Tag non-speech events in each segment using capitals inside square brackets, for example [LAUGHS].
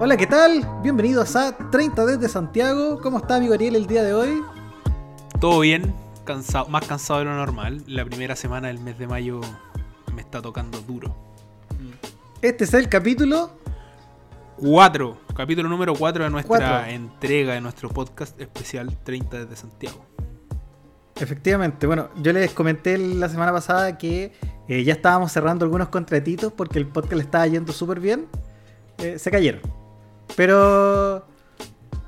Hola, ¿qué tal? Bienvenidos a 30 desde Santiago. ¿Cómo está amigo Ariel el día de hoy? Todo bien, cansado, más cansado de lo normal. La primera semana del mes de mayo me está tocando duro. Este es el capítulo 4, capítulo número 4 de nuestra Cuatro. entrega de nuestro podcast especial 30 desde Santiago. Efectivamente, bueno, yo les comenté la semana pasada que eh, ya estábamos cerrando algunos contratitos porque el podcast le estaba yendo súper bien. Eh, se cayeron. Pero.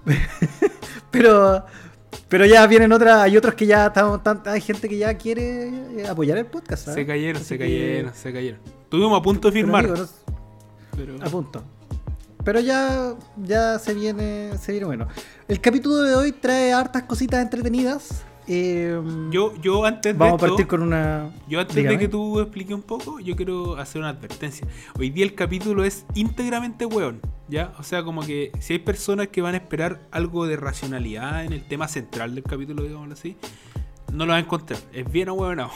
[LAUGHS] pero. Pero ya vienen otras. Hay otros que ya estamos. tan- hay gente que ya quiere eh, apoyar el podcast. ¿sabes? Se cayeron, Así se que- cayeron, se cayeron. Estuvimos a punto de pero, firmar. amigo, no- pero- A punto. Pero ya, ya se viene, se viene bueno. El capítulo de hoy trae hartas cositas entretenidas. Eh, yo, yo antes de vamos a esto- partir con una. Yo antes Dígame. de que tú expliques un poco, yo quiero hacer una advertencia. Hoy día el capítulo es íntegramente weón, ¿ya? O sea, como que si hay personas que van a esperar algo de racionalidad en el tema central del capítulo, digámoslo así, no lo van a encontrar. Es bien ahueonado.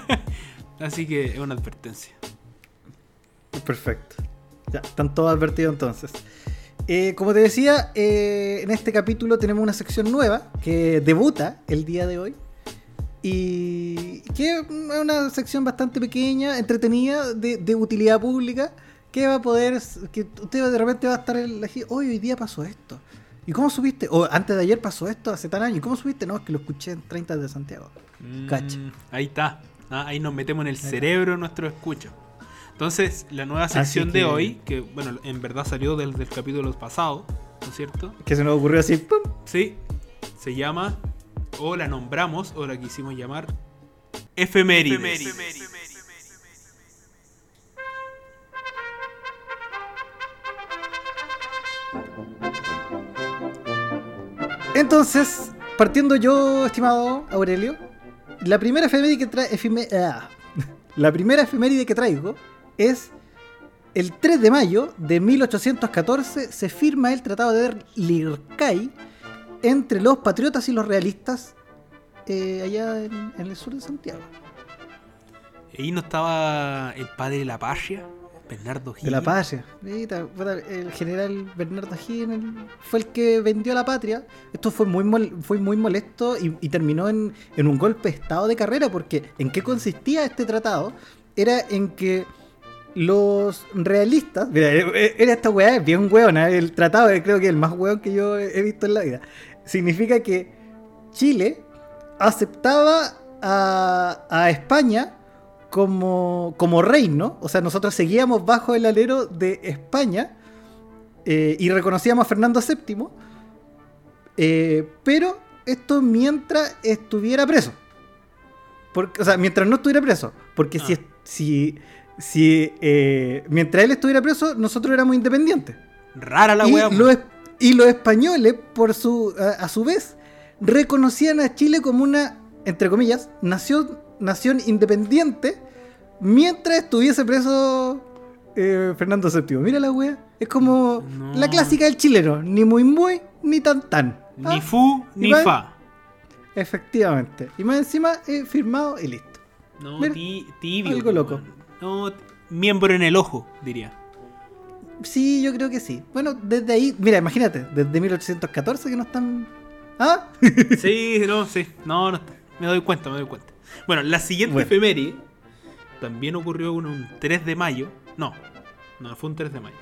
[LAUGHS] así que es una advertencia. Perfecto. Ya, están todos advertidos entonces. Eh, como te decía, eh, en este capítulo tenemos una sección nueva que debuta el día de hoy. Y que es una sección bastante pequeña, entretenida, de, de utilidad pública, que va a poder, que usted de repente va a estar en la hoy hoy día pasó esto. ¿Y cómo supiste? O antes de ayer pasó esto, hace tan años. ¿Y cómo supiste? No, es que lo escuché en 30 de Santiago. Cacha. Mm, ahí está. Ah, ahí nos metemos en el cerebro de nuestro escucho. Entonces, la nueva sección que- de hoy, que bueno, en verdad salió del, del capítulo pasado, ¿no es cierto? Que se nos ocurrió así, ¡pum! Sí, se llama, o la nombramos, o la quisimos llamar, efemérides. Entonces, partiendo yo, estimado Aurelio, la primera efeméride que trae, efime- ah, [LAUGHS] la primera efeméride que traigo es el 3 de mayo de 1814 se firma el Tratado de Lircay entre los patriotas y los realistas eh, allá en, en el sur de Santiago. Ahí no estaba el padre de la patria, Bernardo Gil. De la patria. El general Bernardo Higgins fue el que vendió la patria. Esto fue muy, mol- fue muy molesto y, y terminó en, en un golpe de estado de carrera. Porque ¿en qué consistía este tratado? Era en que los realistas. Mira, eh, era esta weá, es bien weona. El tratado eh, creo que es el más weón que yo he visto en la vida. Significa que Chile aceptaba a, a España como, como reino, o sea, nosotros seguíamos bajo el alero de España eh, y reconocíamos a Fernando VII, eh, pero esto mientras estuviera preso. Porque, o sea, mientras no estuviera preso, porque Ah. si, si eh, mientras él estuviera preso, nosotros éramos independientes. Rara la y, wea. los, y los españoles, por su, a, a su vez, reconocían a Chile como una, entre comillas, nación, nación independiente mientras estuviese preso eh, Fernando VII. Mira la wea. Es como No. la clásica del chileno. Ni muy muy, ni tan tan. Ni Ah, fu, ni fa. Efectivamente. Y más encima, eh, firmado y listo. No, Mira, ti- tibio. algo loco. No, t- miembro en el ojo, diría. Sí, yo creo que sí. Bueno, desde ahí, mira, imagínate, desde 1814 que no están... ¿Ah? [LAUGHS] Sí, no, sí. No, no está. Me doy cuenta, me doy cuenta. Bueno, la siguiente Bueno. efeméride también ocurrió un, un 3 de mayo. No, no fue un 3 de mayo.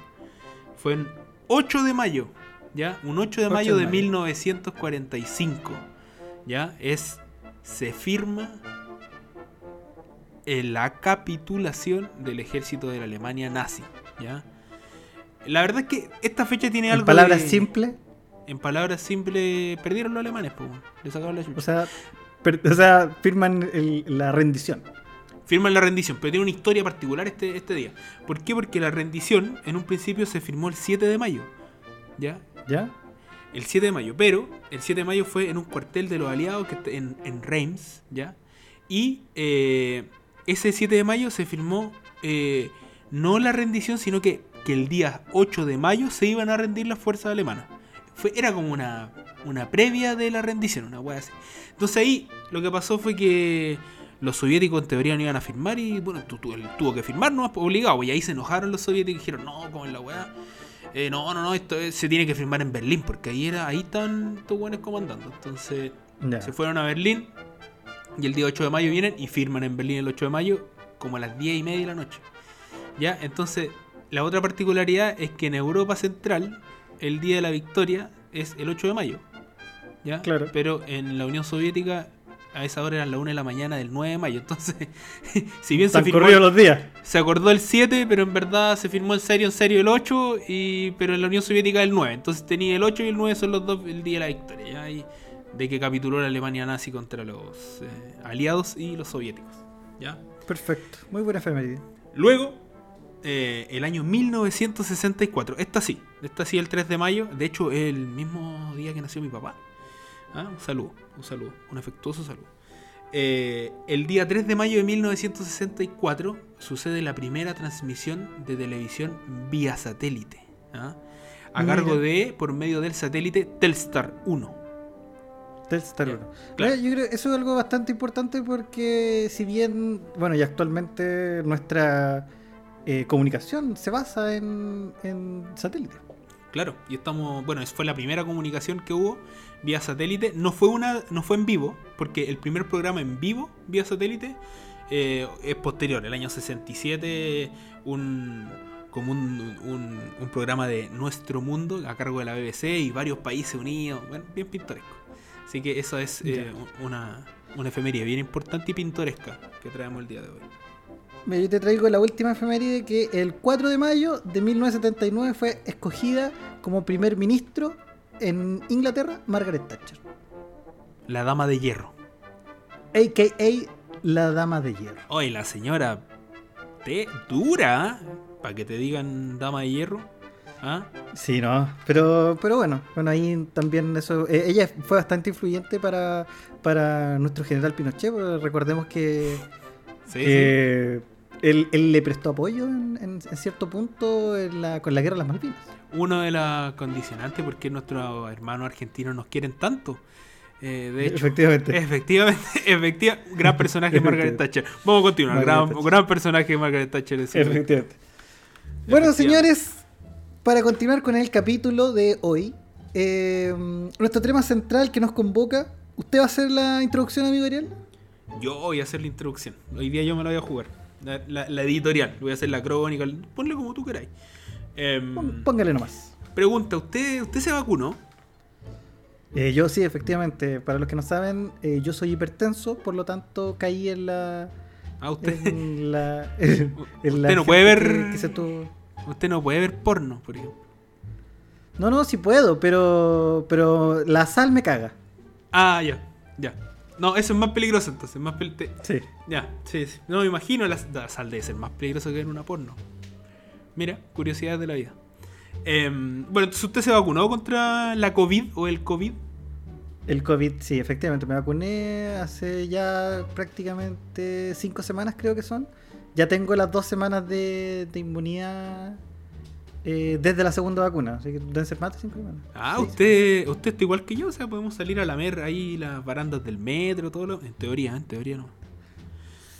Fue un 8 de mayo. ¿Ya? Un 8 de 8 mayo de de mayo. 1945. ¿Ya? Es. Se firma la capitulación del ejército de la Alemania nazi. ¿Ya? La verdad es que esta fecha tiene En algo. palabras de- simples, En palabras simples, perdieron los alemanes, pues, le sacaron la chucha. o sea, per- o sea firman el- la rendición. Firman la rendición, pero tiene una historia particular este, este día. ¿Por qué? Porque la rendición en un principio se firmó el 7 de mayo. ¿Ya? ¿Ya? El 7 de mayo. Pero el 7 de mayo fue en un cuartel de los aliados que en, en Reims. ¿Ya? Y eh, ese 7 de mayo se firmó eh, no la rendición, sino que, que el día 8 de mayo se iban a rendir las fuerzas alemanas. Fue, era como una, una previa de la rendición, una wea así. Entonces ahí lo que pasó fue que los soviéticos en teoría no iban a firmar y bueno, tu- tu- tuvo que firmar, no obligado. Y ahí se enojaron los soviéticos y dijeron, no, como en la weá. eh, no, no, no, esto es- se tiene que firmar en Berlín, porque ahí era, ahí están estos buenos comandando. Entonces se fueron a Berlín y el día 8 de mayo vienen y firman en Berlín el 8 de mayo como a las 10 y media de la noche. ¿Ya? Entonces, la otra particularidad es que en Europa Central el día de la victoria es el 8 de mayo. ¿Ya? Claro. Pero en la Unión Soviética a esa hora eran la 1 de la mañana del 9 de mayo. Entonces, [LAUGHS] si bien se Están firmó, corridos los días. se acordó el 7, pero en verdad se firmó en serio, en serio el 8, y, pero en la Unión Soviética el 9. Entonces tenía el 8 y el 9 son los dos el día de la victoria. ¿ya? Y de que capituló la Alemania nazi contra los eh, aliados y los soviéticos. ¿ya? Perfecto. Muy buena efeméride. Luego, eh, el año 1964. Esta sí, esta sí el 3 de mayo. De hecho, el mismo día que nació mi papá. Ah, Un saludo, un saludo, un afectuoso saludo. Eh, el día 3 de mayo de 1964 sucede la primera transmisión de televisión vía satélite. ¿ah? A Mira. cargo de, por medio del satélite Telstar 1. Telstar Ya, 1. claro. Yo creo que eso es algo bastante importante porque si bien, bueno, y actualmente nuestra eh, comunicación se basa en, en satélite. Claro, y estamos, bueno, esa fue la primera comunicación que hubo vía satélite. No fue una, no fue en vivo, porque el primer programa en vivo vía satélite eh, es posterior, el año 67, un como un, un- un programa de Nuestro Mundo a cargo de la BBC y varios países unidos, bueno, bien pintoresco. Así que eso es eh, una, una efeméride bien importante y pintoresca que traemos el día de hoy. Yo te traigo la última efeméride que el 4 de mayo de 1979 fue escogida como primer ministro en Inglaterra Margaret Thatcher, La Dama de Hierro. a.k.a. la Dama de Hierro. Oye, la señora te dura, para que te digan dama de hierro. ¿Ah? Sí, no, pero, pero bueno, bueno, ahí también eso, eh, ella fue bastante influyente para, para nuestro general Pinochet, porque recordemos que, Sí, Él, él le prestó apoyo en, en- en cierto punto en la- con la guerra de las Malvinas. Uno de las condicionantes porque nuestros hermanos argentinos nos quieren tanto. Eh, de hecho, Efectivamente. efectivamente, [LAUGHS] efectiva, gran personaje Margaret Thatcher. Vamos a continuar. Gran, personaje Margaret Thatcher. cierto. Efectivamente. Bueno, Efectivamente. señores, para continuar con el capítulo de hoy, eh, nuestro tema central que nos convoca, ¿usted va a hacer la introducción, amigo Ariel? Yo voy a hacer la introducción. Hoy día yo me la voy a jugar. La, la- la editorial. Voy a hacer la crónica. Ponle como tú queráis. Em, Pón- Póngale nomás. pregunta, ¿usted, ¿usted se vacunó? Eh, yo sí, efectivamente. Para los que no saben, eh, yo soy hipertenso, por lo tanto caí en la... Ah, usted, En la, [LAUGHS] [LAUGHS] en Usted no puede ver- que se tuvo- usted no puede ver porno, por ejemplo. No, no, sí puedo, pero, pero la sal me caga. Ah, ya, ya. No, eso es más peligroso entonces. Más pel- te- Sí. Ya, sí, sí. No me imagino la, la sal debe ser más peligroso que en una porno. Mira, curiosidades de la vida. Em, bueno, entonces usted se vacunó contra la COVID o el COVID. El COVID, sí, efectivamente. Me vacuné hace ya prácticamente cinco semanas, creo que son. Ya tengo las dos semanas de, de inmunidad eh, desde la segunda vacuna. Así que deben ser más de cinco semanas. Ah, Sí, usted, usted está igual que yo, o sea, podemos salir a lamer ahí las barandas del metro, todo lo. En teoría, en teoría no.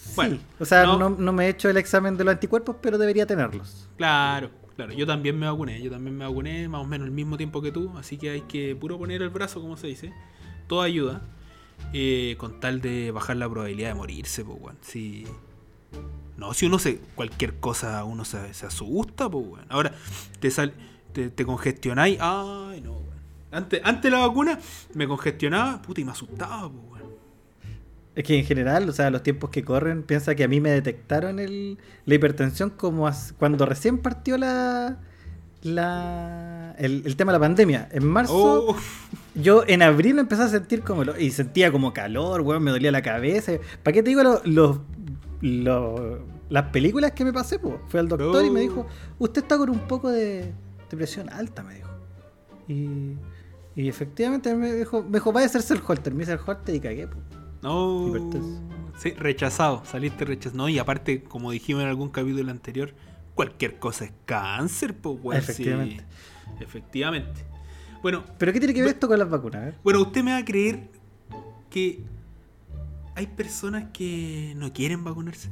sí. Bueno, o sea, no- no, no me he hecho el examen de los anticuerpos, pero debería tenerlos. Claro, claro. Yo también me vacuné, yo también me vacuné más o menos el mismo tiempo que tú, así que hay que puro poner el brazo, como se dice. Todo ayuda. eh, con tal de bajar la probabilidad de morirse, pues, weón. Si. No, si uno se. Cualquier cosa uno se, se asusta, pues, weón. Ahora, te sal, te, te congestionáis. Ay, no, weón. Antes, antes de la vacuna, me congestionaba, puta, y me asustaba, pues. Es que en general, o sea, los tiempos que corren, piensa que a mí me detectaron el, la hipertensión como as- cuando recién partió la, la el, el tema de la pandemia. En marzo, Oh, yo en abril empecé a sentir como... lo- y sentía como calor, weón, me dolía la cabeza. ¿Para qué te digo lo- los- lo- las películas que me pasé? Po? Fui al doctor y me Oh. dijo, usted está con un poco de, presión alta, me dijo. Y, y efectivamente me dijo, me dijo, vaya a hacerse el holter. Me hice el holter y cagué. po. No. Sí, rechazado, saliste rechazado. No, y aparte, como dijimos en algún capítulo anterior, cualquier cosa es cáncer, pues, sí. Efectivamente. Efectivamente. Bueno, ¿Pero qué tiene que ver esto con las vacunas? Bueno, usted me va a creer que hay personas que no quieren vacunarse.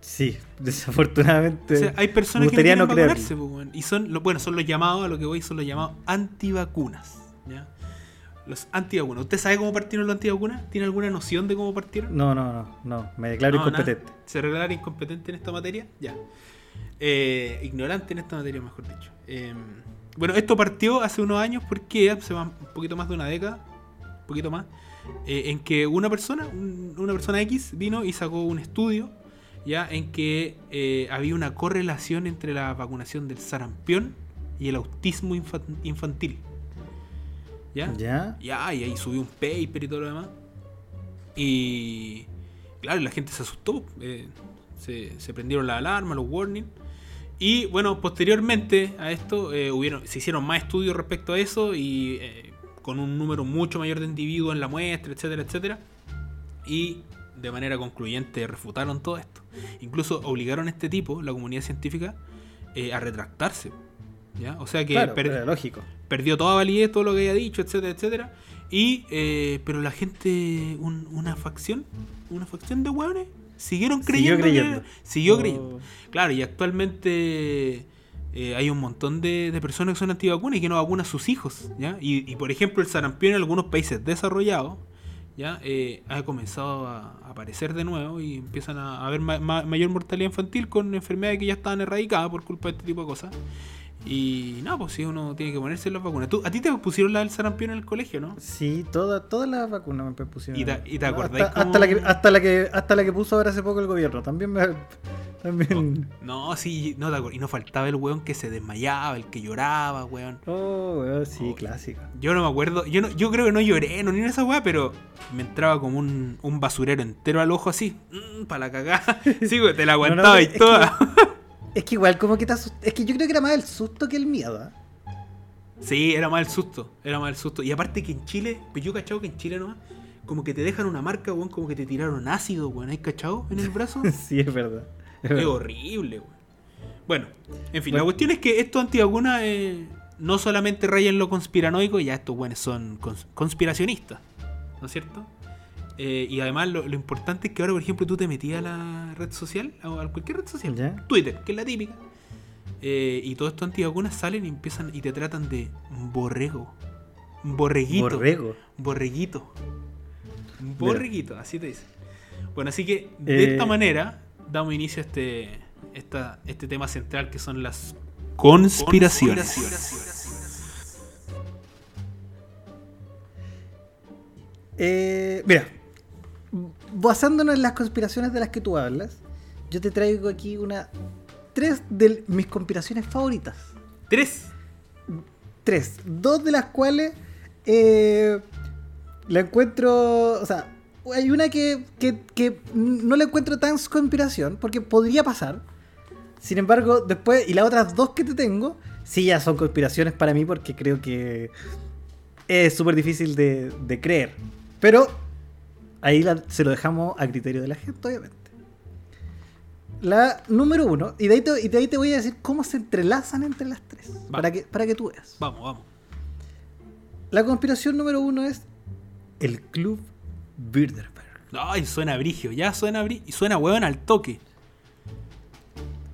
Sí, [LAUGHS] desafortunadamente. O sea, hay personas que no quieren no vacunarse, pues. Y son, lo- bueno, son los llamados, a lo que voy, son los llamados antivacunas. ¿ya? Los antivacunas. ¿Usted sabe cómo partieron los antivacunas? ¿Tiene alguna noción de cómo partieron? No, no, no, no. Me declaro No, incompetente. nada. ¿Se declara incompetente en esta materia? Ya. Eh, ignorante en esta materia, mejor dicho. Eh, bueno, esto partió hace unos años porque hace un poquito más de una década, un poquito más, eh, en que una persona, un- una persona X, vino y sacó un estudio ya en que eh, había una correlación entre la vacunación del sarampión y el autismo infan- infantil. ¿Ya? ¿Ya? Ya, y ahí subió un paper y todo lo demás. Y claro, la gente se asustó. eh, se, se prendieron la alarma, los warnings. Y bueno, posteriormente a esto eh, hubieron, se hicieron más estudios respecto a eso y con un número mucho mayor de individuos en la muestra, etcétera, etcétera. Y de manera concluyente refutaron todo esto. Incluso obligaron a este tipo, la comunidad científica, eh, a retractarse. ¿ya? O sea que Claro, per- era lógico. perdió toda validez todo lo que había dicho, etcétera, etcétera. Y, eh, pero la gente, un- una facción, una facción de hueones, siguieron Siguió creyendo. que- creyendo. siguió Oh. creyendo. Claro, y actualmente eh, hay un montón de, de personas que son antivacunas y que no vacunan a sus hijos, ¿ya? Y, y, por ejemplo, el sarampión en algunos países desarrollados, ¿ya? Eh, ha comenzado a aparecer de nuevo y empiezan a haber ma- ma- mayor mortalidad infantil con enfermedades que ya estaban erradicadas por culpa de este tipo de cosas. Y nada, pues si uno tiene que ponerse las vacunas. ¿Tú, ¿A ti te pusieron la del sarampión en el colegio, no? Sí, toda, todas las vacunas me pusieron. ¿Y te- y te acordáis hasta, la que, hasta, la que, hasta la que puso ahora hace poco el gobierno. También me. También. No, sí, no te acuerdas. Y no faltaba el weón que se desmayaba, el que lloraba, weón. Oh, weón, sí, Oh. clásico. Yo no me acuerdo, yo no, yo creo que no lloré, no ni en esa weá, pero me entraba como un, un basurero entero al ojo así, para la cagada. [LAUGHS] Sí, güey, te la aguantaba no, y que- toda. Es que igual, como que te asust- Es que yo creo que era más el susto que el miedo. ¿ah? Sí, era más el susto, era más el susto. Y aparte que en Chile, pues yo cachado que en Chile nomás, como que te dejan una marca, weón, como que te tiraron ácido, weón, ¿hay cachado en el brazo? [LAUGHS] Sí, es verdad. Es Es verdad. horrible, weón. Bueno, en fin, Bueno. la cuestión es que estos antivacunas eh, no solamente rayan lo conspiranoico, ya estos weones son cons- conspiracionistas, ¿no es cierto? Eh, y además lo, lo importante es que ahora, por ejemplo, tú te metías a la red social, a, a cualquier red social, ¿Ya? Twitter, que es la típica, eh, y todos estos antivacunas salen y empiezan y te tratan de borrego, borreguito, Borrego. borreguito, borreguito, así te dice. Bueno, así que de Eh, esta manera damos inicio a este, esta, este tema central que son las conspiraciones. Eh, mira, basándonos en las conspiraciones de las que tú hablas, yo te traigo aquí una. Tres de mis conspiraciones favoritas. Tres. Tres. Dos de las cuales eh, la encuentro. O sea, hay una que, que, que no la encuentro tan conspiración, porque podría pasar. Sin embargo, después. Y las otras dos que te tengo, sí ya son conspiraciones para mí, porque creo que es súper difícil de, de creer. Pero ahí la- se lo dejamos a criterio de la gente, obviamente. La número uno, y de ahí te, y de ahí te voy a decir cómo se entrelazan entre las tres, para que, para que tú veas. Vamos, vamos. La conspiración número uno es el Club Bilderberg. Ay, suena brigio, ya suena bri y suena hueón al toque.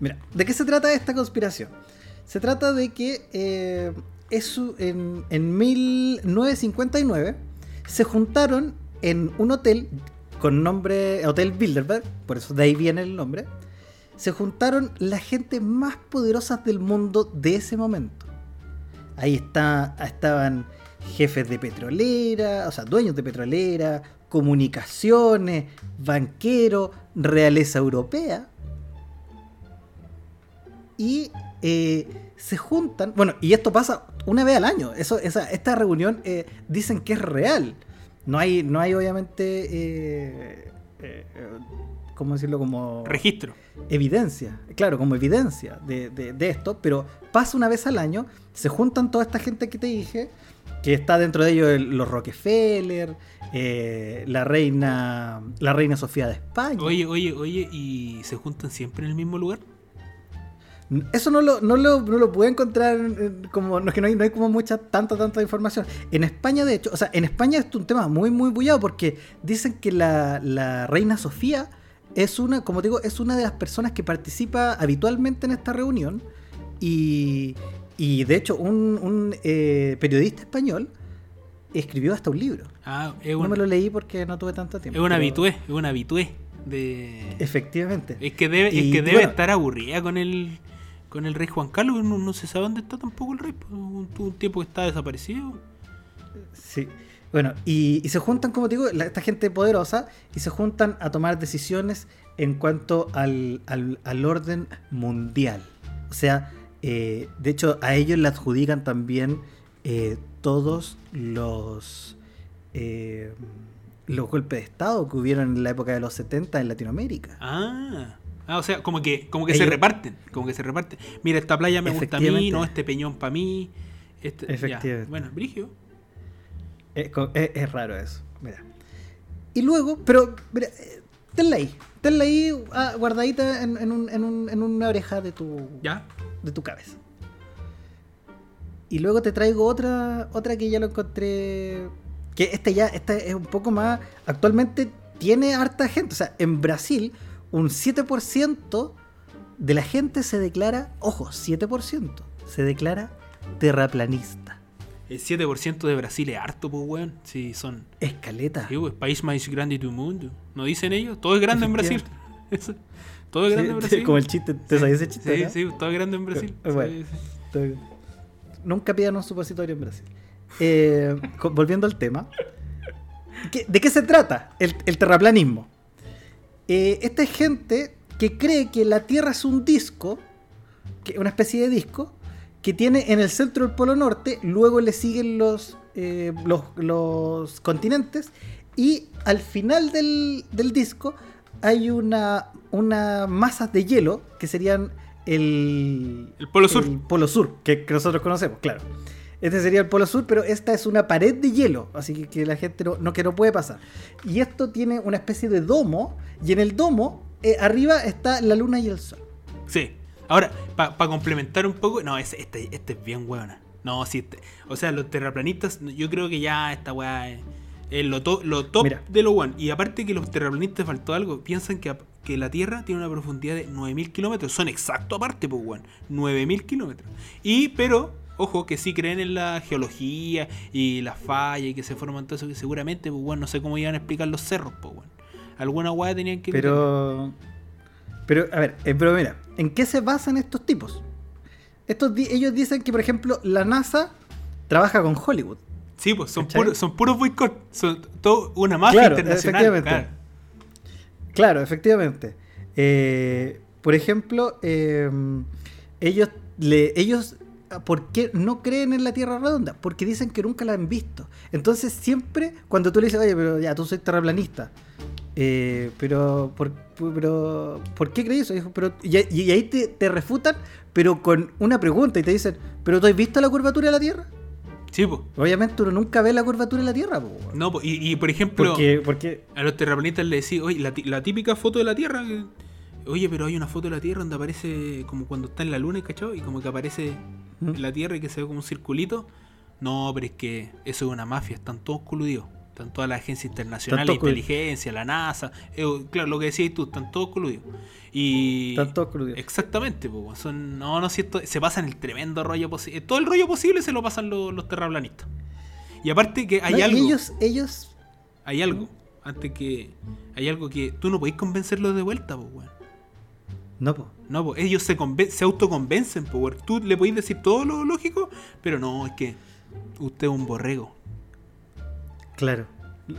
Mira, ¿de qué se trata esta conspiración? Se trata de que eh, es su- en, en 1959 se juntaron en un hotel con nombre Hotel Bilderberg, por eso de ahí viene el nombre. Se juntaron la gente más poderosa del mundo de ese momento. Ahí está, estaban jefes de petrolera, o sea, dueños de petrolera, comunicaciones, banqueros, realeza europea. Y eh, se juntan, bueno, y esto pasa una vez al año. Eso, esa, esta reunión eh, dicen que es real. No hay, no hay obviamente, eh, eh, eh, ¿cómo decirlo? Como Registro. evidencia, claro, como evidencia de, de- de esto, pero pasa una vez al año, se juntan toda esta gente que te dije, que está dentro de ellos el- los Rockefeller, eh, la reina la reina Sofía de España. Oye, oye, oye, ¿y se juntan siempre en el mismo lugar? Eso no lo, no lo, no lo pude encontrar, como, no es que no hay, no hay como mucha, tanta, tanta información. En España, de hecho, o sea, en España es un tema muy, muy bullado porque dicen que la, la reina Sofía es una, como te digo, es una de las personas que participa habitualmente en esta reunión y, y de hecho un, un, eh, periodista español escribió hasta un libro. Ah, es No un, me lo leí porque no tuve tanto tiempo. es un habitué, es un habitué de... Efectivamente. Es que debe, es que debe bueno. estar aburrida con el con el rey Juan Carlos, no, no se sabe dónde está tampoco el rey, pues, un, un tiempo que está desaparecido. Sí. Bueno, y, y se juntan, como te digo, la- esta gente poderosa y se juntan a tomar decisiones en cuanto al, al- al orden mundial. O sea, eh, de hecho, a ellos le adjudican también eh, todos los, eh, los golpes de Estado que hubieron en la época de los 70 en Latinoamérica. Ah. Ah, o sea, como que, como que se reparten, como que se reparten. Mira, esta playa me gusta a mí, no, este peñón para mí. Este, ya. Efectivamente. Bueno, Brigio. Es, es- es raro eso. Mira. Y luego, pero, mira, eh, tenla ahí. Tenla ahí ah, guardadita en, en un- en un- en una oreja de tu, ¿Ya? de tu cabeza. Y luego te traigo otra, otra que ya lo encontré. Que esta ya, esta es un poco más. Actualmente tiene harta gente. O sea, en Brasil, un 7% de la gente se declara, ojo, 7%, se declara terraplanista. El 7% de Brasil es harto, pues, weón. Sí, son. Escaleta. Sí, pues, país más grande del mundo. ¿No dicen ellos? Todo es grande en Brasil. [LAUGHS] Todo es grande en Sí, Brasil. Como el chiste, ¿te sabías ese chiste? Sí, no? sí, todo es grande en Brasil. Eh, bueno. Sí, sí. Nunca pidan un supositorio en Brasil. Eh, volviendo al tema. ¿qué- ¿De qué se trata el, el terraplanismo? Eh, esta es gente que cree que la Tierra es un disco, que, una especie de disco, que tiene en el centro el Polo Norte, luego le siguen los, eh, los, los continentes, y al final del, del disco hay una, una masas de hielo, que serían el, El Polo Sur. el Polo Sur, que, que nosotros conocemos, claro. Este sería el Polo Sur, pero esta es una pared de hielo, así que, que la gente no, no- que no puede pasar. Y esto tiene una especie de domo, y en el domo, eh, arriba está la luna y el sol. Sí. Ahora, para complementar un poco, no, este, este, este es bien hueona. No, sí, este- o sea, los terraplanistas, yo creo que ya esta weá es, es lo, to- lo top Mira. de lo one. Y aparte que los terraplanistas faltó algo, piensan que, la Tierra tiene una profundidad de 9000 kilómetros. Son exactos aparte, pues, weón. 9000 kilómetros. Y, pero, ojo, que sí creen en la geología y las fallas y que se forman todo eso, que seguramente, pues, weón, no sé cómo iban a explicar los cerros, pues, weón. Alguna weá tenían que Pero. Pero, a ver, eh, pero mira, ¿en qué se basan estos tipos? Estos di- ellos dicen que, por ejemplo, la NASA trabaja con Hollywood. Sí, pues son, puros, son puros boicot. Son todo una mafia Claro, internacional. efectivamente. claro. Claro, efectivamente. Eh, por ejemplo, eh, ellos, le, ellos, ¿por qué no creen en la Tierra redonda? Porque dicen que nunca la han visto. Entonces siempre, cuando tú le dices, oye, pero ya, tú soy terraplanista, eh, pero, ¿por, pero, ¿por qué crees eso? Pero, y, y ahí te, te refutan, pero con una pregunta y te dicen, ¿pero tú has visto la curvatura de la Tierra? Sí, pues. Obviamente uno nunca ve la curvatura de la Tierra, po. No, po, y, y, por ejemplo, porque, porque a los terraplanistas le decís, oye, la, típica foto de la Tierra. que- oye, pero hay una foto de la Tierra donde aparece como cuando está en la luna, ¿cachai? Y como que aparece ¿Mm? la Tierra y que se ve como un circulito. No, pero es que eso es una mafia, están todos coludidos. Están todas las agencias internacionales de inteligencia, la NASA. eh, claro, lo que decías tú, están todos coludidos. Y. están todos coludidos. Exactamente, pues, son, no, no, si esto, se pasan el tremendo rollo posible. Todo el rollo posible se lo pasan los, los terraplanistas. Y aparte que hay No, algo, ellos, ellos hay algo, antes que, hay algo que tú no podés convencerlos de vuelta, pues, weón. no, po. No, pues, ellos se, conven- se autoconvencen, weón. Tú le podés decir todo lo lógico, pero no, es que usted es un borrego. Claro,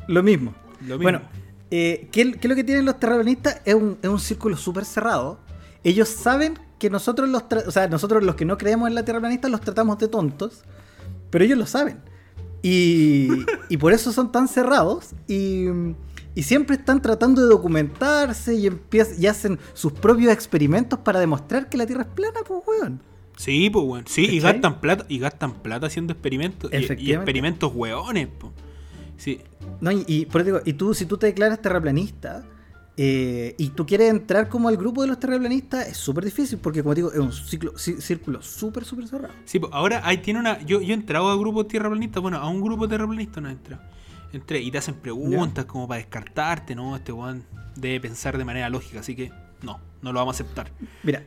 lo mismo. Lo mismo. Bueno, eh, ¿qué, qué es lo que tienen los terraplanistas? Es un, es un círculo súper cerrado. Ellos saben que nosotros los, o sea, nosotros los que no creemos en la terraplanista los tratamos de tontos, pero ellos lo saben. Y, y por eso son tan cerrados y, y siempre están tratando de documentarse y, empiezan, y hacen sus propios experimentos para demostrar que la Tierra es plana, pues, weón. Sí, pues, weón. Sí, y gastan plata, y gastan plata haciendo experimentos. Y, y experimentos weones, pues. Sí, No, y, y por eso digo, y tú, si tú te declaras terraplanista eh, y tú quieres entrar como al grupo de los terraplanistas, es súper difícil porque, como te digo, es un ciclo, cí- círculo súper, súper cerrado. Sí, pues ahora ahí tiene una. Yo, yo he entrado a grupos terraplanistas, bueno, a un grupo terraplanista no he entrado. Entre, y te hacen preguntas como para descartarte, ¿no? Este weón debe pensar de manera lógica, así que no, no lo vamos a aceptar. Mira,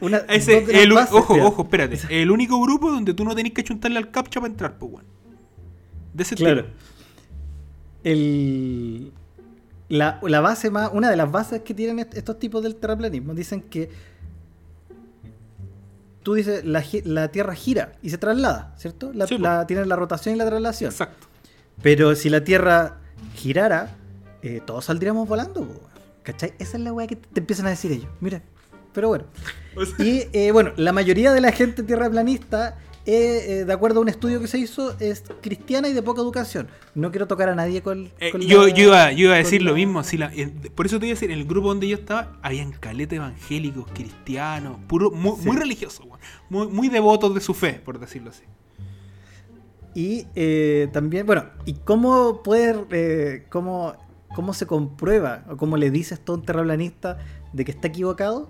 una, [LAUGHS] Ese, el, bases- ojo, mira, ojo, espérate. El único grupo donde tú no tenés que chuntarle al captcha para entrar, pues, weón. De ese Claro. tipo. El, la, la base más, una de las bases que tienen est- estos tipos del terraplanismo dicen que tú dices la, la Tierra gira y se traslada, ¿cierto? La, Sí, la- tiene la rotación y la traslación. Exacto. Pero si la Tierra girara, eh, todos saldríamos volando, po, ¿cachai? Esa es la weá que te empiezan a decir ellos. Mira, pero bueno. O sea, Y eh, bueno, la mayoría de la gente tierraplanista, eh, eh, de acuerdo a un estudio que se hizo, es cristiana y de poca educación. No quiero tocar a nadie con. eh, con yo, la- yo iba, yo iba a decir lo mismo. Si la- por eso te iba a decir, en el grupo donde yo estaba, habían caletas evangélicos, cristianos, puro, muy, Sí. muy religiosos. Muy, muy devotos de su fe, por decirlo así. Y eh, también, bueno, ¿y cómo poder, eh, cómo, cómo se comprueba o cómo le dices a un terraplanista de que está equivocado?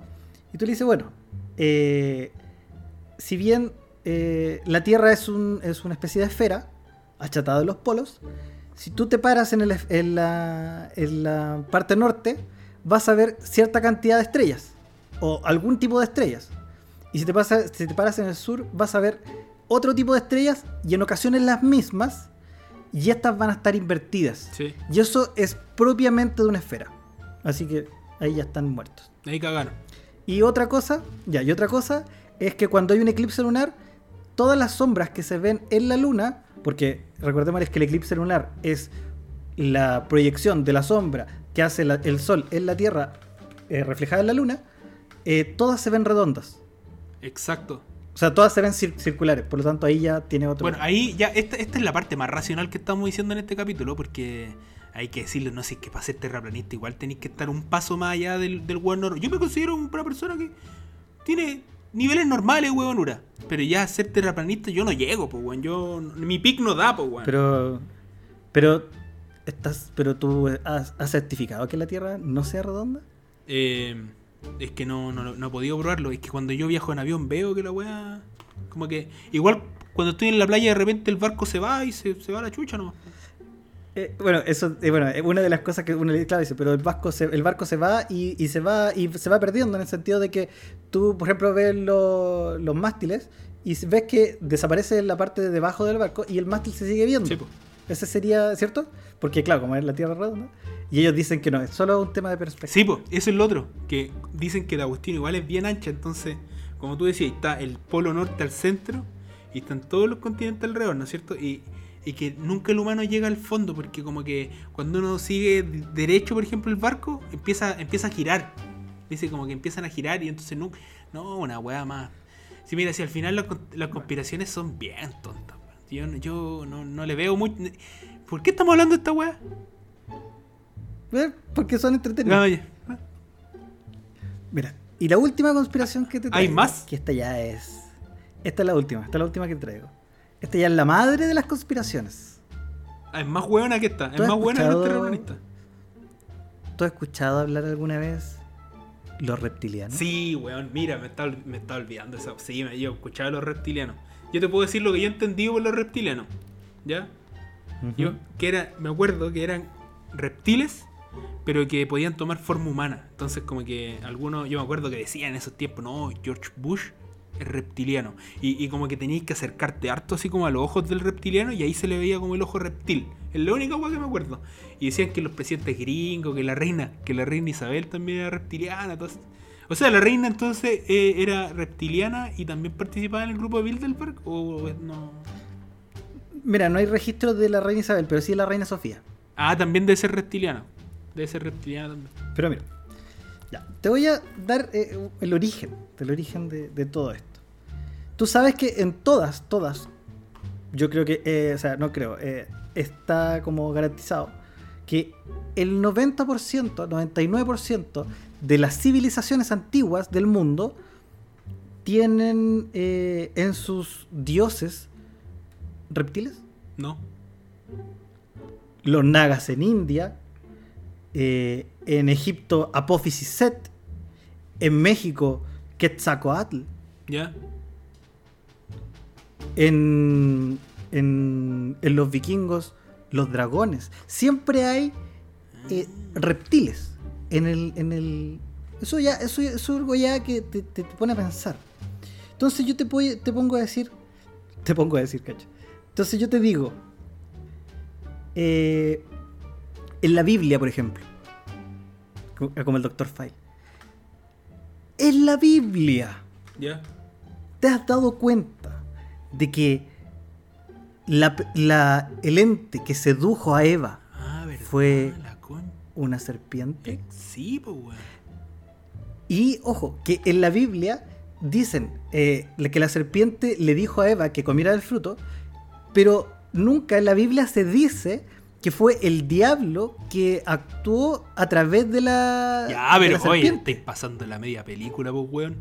Y tú le dices, bueno, eh, si bien la Tierra es, un, es una especie de esfera achatada de los polos, si tú te paras en, el en la, en la parte norte, vas a ver cierta cantidad de estrellas o algún tipo de estrellas. Y si te, pasa, si te paras en el sur, vas a ver otro tipo de estrellas y en ocasiones las mismas, y estas van a estar invertidas. Sí. Y eso es propiamente de una esfera. Así que ahí ya están muertos. Ahí cagaron. Y otra cosa, ya, y otra cosa es que cuando hay un eclipse lunar, todas las sombras que se ven en la luna, porque recordemos que el eclipse lunar es la proyección de la sombra que hace la- el sol en la Tierra eh, reflejada en la luna, eh, todas se ven redondas. Exacto. O sea, todas se ven cir- circulares, por lo tanto ahí ya tiene otro... Bueno, ahí ya, esta, esta es la parte más racional que estamos diciendo en este capítulo, porque hay que decirlo, no sé, es que para ser terraplanista igual tenéis que estar un paso más allá del, del weón normal. Yo me considero una persona que tiene niveles normales, weonura. Pero ya ser terraplanista yo no llego, pues, weón. Yo, mi pick no da, pues, weón. Pero... Pero... Estás, pero tú has, has certificado que la Tierra no sea redonda. Eh, es que no, no, no he podido probarlo. Es que cuando yo viajo en avión veo que la weá. Como que. Igual cuando estoy en la playa de repente el barco se va y se, se va a la chucha, ¿no? Eh, bueno, eso eh, bueno, es una de las cosas que uno le claro, dice, pero el barco se, el barco se va y, y se va y se va perdiendo en el sentido de que tú, por ejemplo, ves lo- los mástiles y ves que desaparece la parte de debajo del barco y el mástil se sigue viendo. Sí, pues. Ese sería, ¿cierto? Porque claro, como es la Tierra redonda, y ellos dicen que no, es solo un tema de perspectiva. Sí, pues, eso es lo otro. Que dicen que la cuestión igual es bien ancha. Entonces, como tú decías, está el polo norte al centro y están todos los continentes alrededor, ¿no es cierto? Y, y que nunca el humano llega al fondo, porque como que cuando uno sigue derecho, por ejemplo, el barco, empieza, empieza a girar. Dice como que empiezan a girar y entonces nunca. No, una weá más. Sí, mira, si al final las, con- las conspiraciones son bien tontas. Yo, yo no, no le veo mucho. ¿Por qué estamos hablando de esta weá? Eh, Porque son entretenidos. Ah, ya. Mira, y la última conspiración que te ¿Hay traigo, más? Que esta ya es. Esta es la última, esta es la última que te traigo. Esta ya es la madre de las conspiraciones. Ah, es más hueona que esta. Es ¿Tú has más buena que los escuchado- terraplanistas. ¿Tú has escuchado hablar alguna vez los reptilianos? Sí, weón, mira, me estaba, me estaba olvidando esa. Sí, me yo escuchaba los reptilianos. Yo te puedo decir lo que yo he entendido por los reptilianos. ¿Ya? Yo, que era, me acuerdo que eran reptiles, pero que podían tomar forma humana. Entonces, como que algunos, yo me acuerdo que decían en esos tiempos, no, George Bush es reptiliano. Y, y como que tenías que acercarte harto así como a los ojos del reptiliano y ahí se le veía como el ojo reptil. Es la única cosa que me acuerdo. Y decían que los presidentes gringos, que la reina, que la reina Isabel también era reptiliana. Entonces, o sea, la reina entonces eh, era reptiliana y también participaba en el grupo de Bilderberg o no. Mira, no hay registro de la reina Isabel, pero sí de la reina Sofía. Ah, también debe ser reptiliana. Debe ser reptiliana también. Pero mira, ya, te voy a dar eh, el origen, el origen de, de todo esto. Tú sabes que en todas, todas, yo creo que, eh, o sea, no creo, eh, está como garantizado que el 90%, 99% de las civilizaciones antiguas del mundo tienen eh, en sus dioses reptiles. ¿No? los nagas en India, eh, en Egipto Apófisis Set, en México Quetzalcoatl, ¿Ya? en, en, en los vikingos los dragones. Siempre hay eh, reptiles en el, en el. Eso ya, eso, eso es algo ya que te, te pone a pensar. Entonces yo te, puedo- te pongo a decir. Te pongo a decir, cacho. Entonces yo te digo. eh, en la Biblia, por ejemplo. co- Como el Dr. File. En la Biblia. ¿Ya? ¿Te has dado cuenta de que la, la- el ente que sedujo a Eva Ah, verdad. Fue- una serpiente? Eh, Sí, pues, weón. Y ojo, que en la Biblia dicen eh, que la serpiente le dijo a Eva que comiera del fruto, pero nunca en la Biblia se dice que fue el diablo que actuó a través de la, Ya, pero oye, estáis pasando la media película, pues, weón.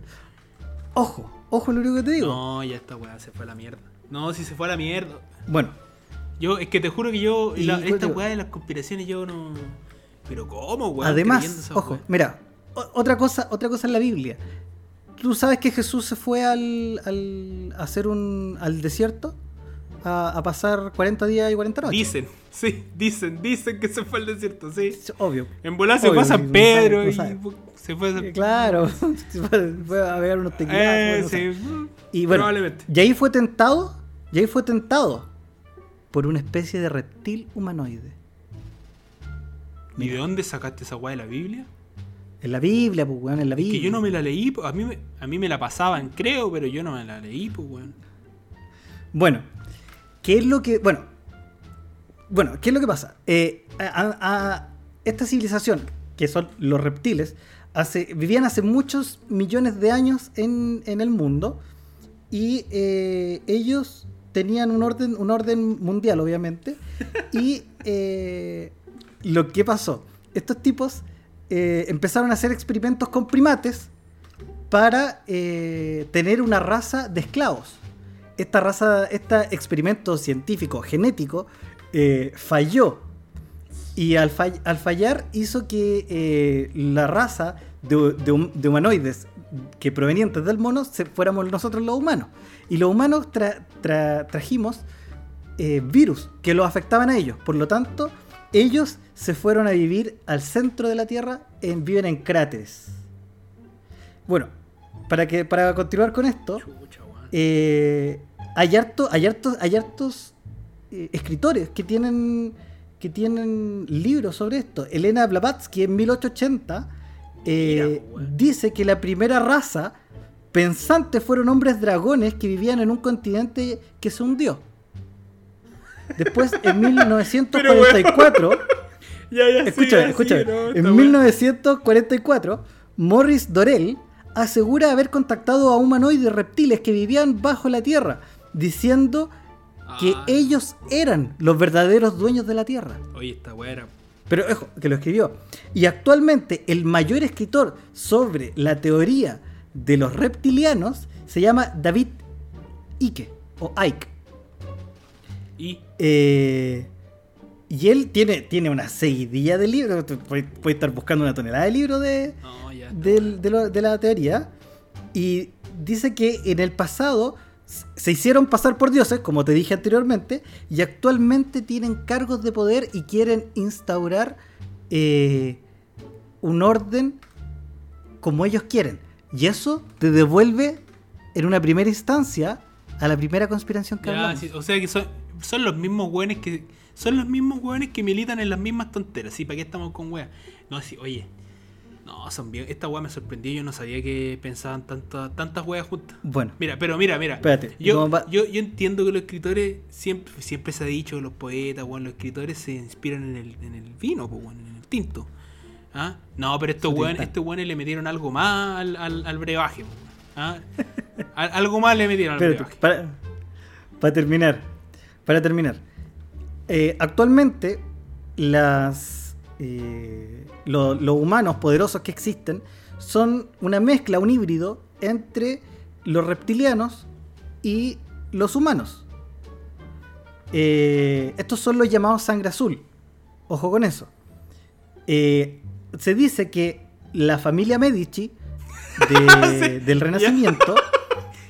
Ojo, ojo lo único que te digo. No, ya esta weá se fue a la mierda. No, si se fue a la mierda. Bueno, Yo, es que te juro que yo, Y, la- esta weá de las conspiraciones, yo no. Pero, ¿cómo, weón? además, ojo, weá? mira, otra cosa, otra cosa en la Biblia. ¿Tú sabes que Jesús se fue al, al hacer un al desierto a, a pasar 40 días y 40 noches? Dicen, sí, dicen, dicen que se fue al desierto, sí. Es Obvio. En volar se fue a San Pedro no y sabe. se fue a Eh, Claro, [LAUGHS] fue fue a ver unos tequilas. Eh, sí. Y bueno, Probablemente. y ahí fue tentado, y ahí fue tentado por una especie de reptil humanoide. ¿Y de dónde sacaste esa weá de la Biblia? En la Biblia, pues, weón, en la Biblia. Que yo no me la leí, a mí me, a mí me la pasaban, creo, pero yo no me la leí, pues, weón. Bueno, ¿qué es lo que. Bueno, bueno ¿qué es lo que pasa? Eh, a- a- esta civilización, que son los reptiles, hace, vivían hace muchos millones de años en, en el mundo y eh, ellos tenían un orden, un orden mundial, obviamente. Y [LAUGHS] eh, lo que pasó, estos tipos eh, empezaron a hacer experimentos con primates para tener una raza de esclavos. Esta raza, este experimento científico genético eh, falló. Y al, fall- al fallar hizo que eh, la raza de, de hum- de humanoides que provenientes del mono se, fuéramos nosotros los humanos. Y los humanos tra- tra- trajimos eh, virus que los afectaban a ellos. Por lo tanto, ellos se fueron a vivir al centro de la Tierra, en, viven en cráteres. Bueno, para, que, para continuar con esto, eh, hay, harto- hay hartos, hay hartos eh, escritores que tienen, que tienen libros sobre esto. Elena Blavatsky en 1880 eh, Mira, dice que la primera raza pensante fueron hombres dragones que vivían en un continente que se hundió. Después, en [LAUGHS] 1944, [LAUGHS] Ya, ya, escúchame, escúchame. sigue, no, en weá. 1944, Morris Dorel asegura haber contactado a humanoides reptiles que vivían bajo la Tierra, diciendo que Ah. ellos eran los verdaderos dueños de la Tierra. Oye, esta weá. Pero ojo, que lo escribió. Y actualmente el mayor escritor sobre la teoría de los reptilianos se llama David Icke o Ike. Y. Eh, y él tiene, tiene una seguidilla de libros. Puedes estar buscando una tonelada de libros de, de, la teoría. Y dice que en el pasado se hicieron pasar por dioses, como te dije anteriormente, y actualmente tienen cargos de poder y quieren instaurar eh, un orden como ellos quieren. Y eso te devuelve en una primera instancia a la primera conspiración que Ya, sí, o sea que son, son los mismos weones que. Son los mismos weones que militan en las mismas tonteras. ¿Sí? ¿Para qué estamos con weas? No, sí, oye. No, son bien. Esta wea me sorprendió. Yo no sabía que pensaban tantas tantas weas juntas. Bueno, Mira, pero mira, mira. Espérate, Yo, yo, yo entiendo que los escritores, siempre, siempre se ha dicho que los poetas, weón, los escritores se inspiran en el, en el vino, pues, en el tinto. ¿Ah? No, pero estos weones, tinta. estos weones le metieron algo más al, al, al brebaje, weón. ¿Ah? [LAUGHS] Al- algo más le metieron al espérate, brebaje. para, para terminar. Para terminar. Eh, actualmente, las, eh, lo- los humanos poderosos que existen son una mezcla, un híbrido entre los reptilianos y los humanos. Eh, estos son los llamados sangre azul. Ojo con eso. Eh, se dice que la familia Medici de- [LAUGHS] Sí, del. Renacimiento.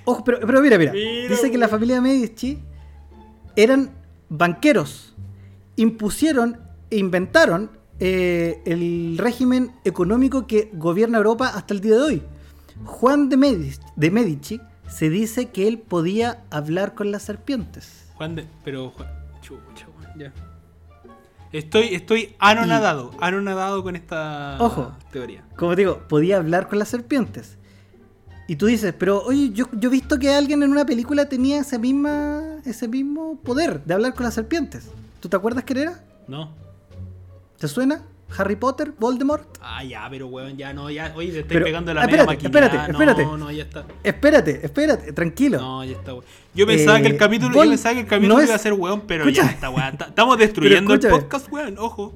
Ojo, pero, pero mira, mira. Mira, Dice que la familia Medici eran banqueros impusieron e inventaron eh, el régimen económico que gobierna Europa hasta el día de hoy. Juan de Medici, de Medici se dice que él podía hablar con las serpientes. Juan de. Pero. Juan, chucha, ya. Estoy, estoy anonadado, anonadado con esta Ojo. teoría. Como te digo, podía hablar con las serpientes. Y tú dices, pero oye, yo, yo he visto que alguien en una película tenía ese, misma, ese mismo poder de hablar con las serpientes. ¿Tú te acuerdas quién era? No. ¿Te suena? ¿Harry Potter? ¿Voldemort? Ah, ya, pero weón, ya no, ya. Oye, te estoy Pero- pegando la ah, media espérate, espérate, no, espérate. No, ya está. Espérate, espérate, tranquilo. No, ya está, weón. Yo pensaba Eh, que el capítulo, Vol- yo pensaba que el capítulo no iba a ser weón, pero Escúchame. ya está, weón. Ta- Estamos destruyendo el podcast, weón, ojo.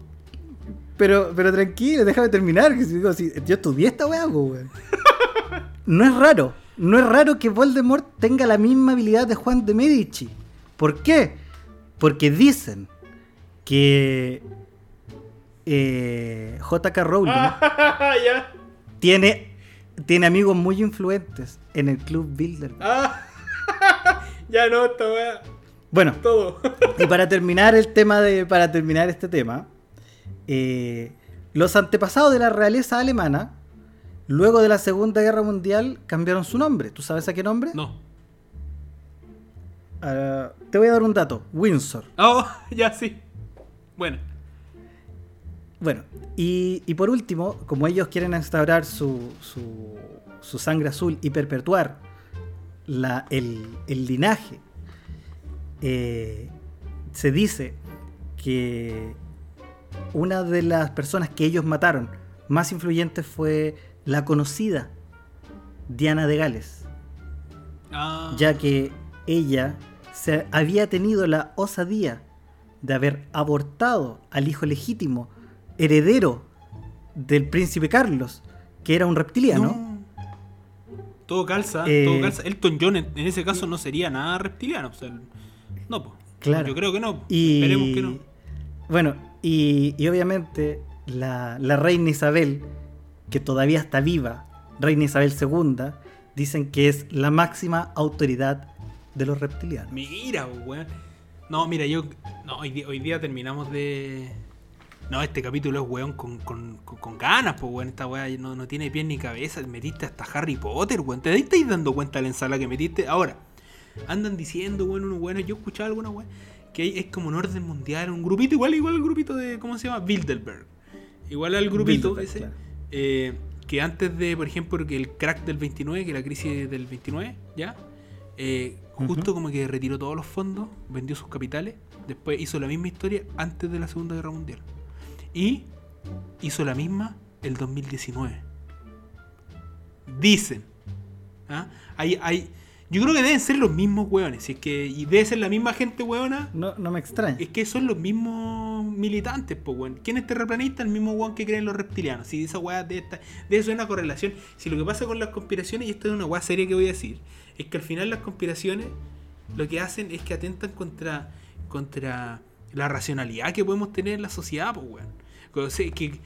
Pero, pero tranquilo, déjame terminar. Que si digo, si- yo estudié esta weá, weón. No es raro. No es raro que Voldemort tenga la misma habilidad de Juan de Medici. ¿Por qué? Porque dicen que eh, J.K. Rowling [LAUGHS] ya. tiene, tiene amigos muy influentes en el Club Bilderberg. Ah. [LAUGHS] ya no, esta weá. Bueno, Todo. [LAUGHS] Y para terminar el tema de. Para terminar este tema. eh, los antepasados de la realeza alemana, luego de la Segunda Guerra Mundial, cambiaron su nombre. ¿Tú sabes a qué nombre? no. Ah, te voy a dar un dato. Windsor. Oh, ya sí. Bueno. Bueno, y, y por último, como ellos quieren instaurar su, su, su sangre azul y perpetuar la, el, el linaje, eh, se dice que una de las personas que ellos mataron más influyentes fue la conocida Diana de Gales, Ah. ya que ella se había tenido la osadía de haber abortado al hijo legítimo, heredero del príncipe Carlos, que era un reptiliano. No. Todo calza, Eh, todo calza. Elton John en, en ese caso no sería nada reptiliano. O sea, no, pues. Claro. Yo creo que no. Y, Esperemos que no. Bueno, y, y obviamente la, la reina Isabel, que todavía está viva, reina Isabel II, dicen que es la máxima autoridad de los reptilianos. Mira, weón. No, mira, yo. No, hoy día terminamos de. No, este capítulo es weón con, con, con, con ganas, pues weón. Esta weá no, no tiene pies ni cabeza. Metiste hasta Harry Potter, weón. ¿Te estáis dando cuenta de la ensalada que metiste? Ahora, andan diciendo, weón, unos weones. Yo he escuchado alguna weón. Que es como un orden mundial, un grupito, igual, igual el grupito de. ¿Cómo se llama? Bilderberg. Igual al grupito ese. claro. eh, que antes de, por ejemplo, que el crack del 29, que la crisis del 29, ¿ya? Eh, justo como que retiró todos los fondos, vendió sus capitales, después hizo la misma historia antes de la Segunda Guerra Mundial. Y hizo la misma el 2019. Dicen. ¿ah? Hay, hay, yo creo que deben ser los mismos hueones. Si es que, y debe ser la misma gente hueona. No, no me extraña. Es que son los mismos militantes, pues, weón. ¿Quién es terraplanista? El mismo weón que creen los reptilianos. Si esa weá de esta, de eso es una correlación. Si lo que pasa con las conspiraciones, y esto es una weá seria que voy a decir, es que al final las conspiraciones lo que hacen es que atentan contra, contra la racionalidad que podemos tener en la sociedad, pues, weón.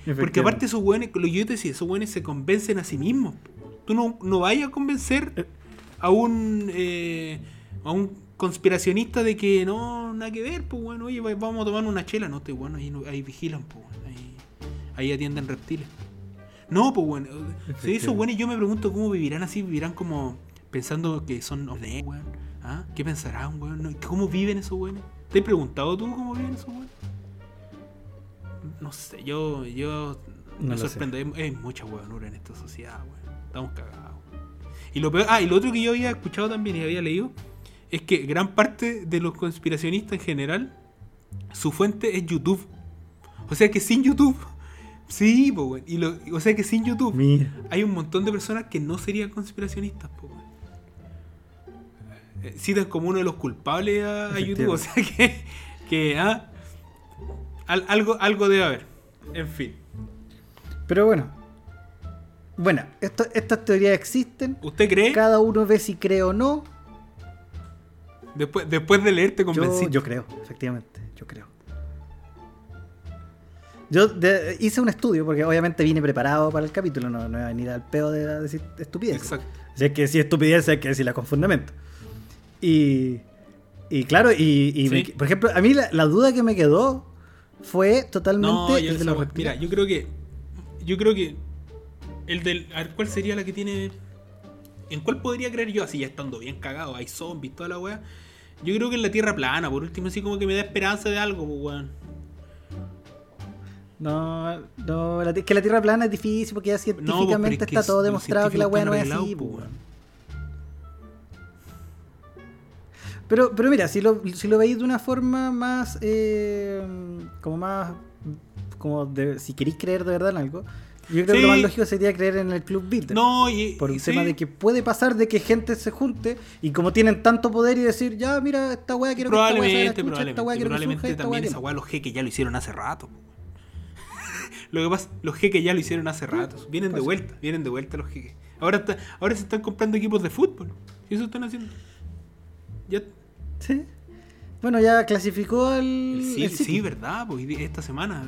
Que- porque aparte esos weones, lo que yo te decía, esos weones se convencen a sí mismos. Tú no, no vayas a convencer a un eh, a un conspiracionista de que no, nada que ver, pues bueno, oye, va- vamos a tomar una chela, no, te bueno, ahí, no- ahí vigilan, pues ahí, ahí atienden reptiles. No, pues bueno, hizo Efectivamente. bueno y yo me pregunto cómo vivirán así, vivirán como pensando que son ovnis, weón. ¿Ah? ¿Qué pensarán, weón? ¿Cómo viven esos weones? ¿Te has preguntado tú cómo viven esos weones? No sé, yo, yo No me sé. sorprendo. Hay, mucha huevonura en esta sociedad, weón. Estamos cagados. Y lo peor, ah, y lo otro que yo había escuchado también y había leído es que gran parte de los conspiracionistas en general, su fuente es YouTube. O sea que sin YouTube, [LAUGHS] sí, po, weón. Y lo, o sea que sin YouTube Mira. hay un montón de personas que no serían conspiracionistas, po, weón. Eh, Citan como uno de los culpables a, a YouTube, o sea que, que ah, al- algo, algo debe haber. En fin. Pero bueno. Bueno, esto- estas teorías existen. ¿Usted cree? Cada uno ve si cree o no. Después, después de leerte Yo, convencido. yo creo, efectivamente, yo creo. Yo de- hice un estudio, porque obviamente vine preparado para el capítulo, no, no iba a venir al peo de decir estupidez. Exacto. Si es que si estupidez hay que decirla con fundamento. Y, y claro, y, y me- Sí. por ejemplo, a mí la, la duda que me quedó fue totalmente No, el de los wea- Mira, yo creo que. Yo creo que. El del. A ver, ¿cuál sería la que tiene. ¿En cuál podría creer yo? Así ya estando bien cagado, hay zombies, toda la wea. Yo creo que en la tierra plana, por último, así como que me da esperanza de algo, pues weón. No, no, la- que la Tierra plana es difícil porque ya No, pues, científicamente es que está todo demostrado que la weá no es así. po, pues, weón. Pero, pero mira, si lo, si lo veis de una forma más, eh, como más, como de, si queréis creer de verdad en algo, yo creo que lo más lógico sería creer en el Club Builder. No, y. Por un y tema sí. de que puede pasar de que gente se junte y como tienen tanto poder y decir, ya, mira, esta weá quiero que esta Probablemente, la chucha, esta probablemente, weá quiero que probablemente surja, esta también que esa no". weá los jeques ya lo hicieron hace rato. [LAUGHS] lo que pasa, los jeques ya lo hicieron hace rato. Vienen de vuelta, vienen de vuelta los jeques. Ahora, está- ahora se están comprando equipos de fútbol. Y eso están haciendo. Ya, Sí. Bueno, ya clasificó al. el City, el City. sí, verdad, pues, esta semana.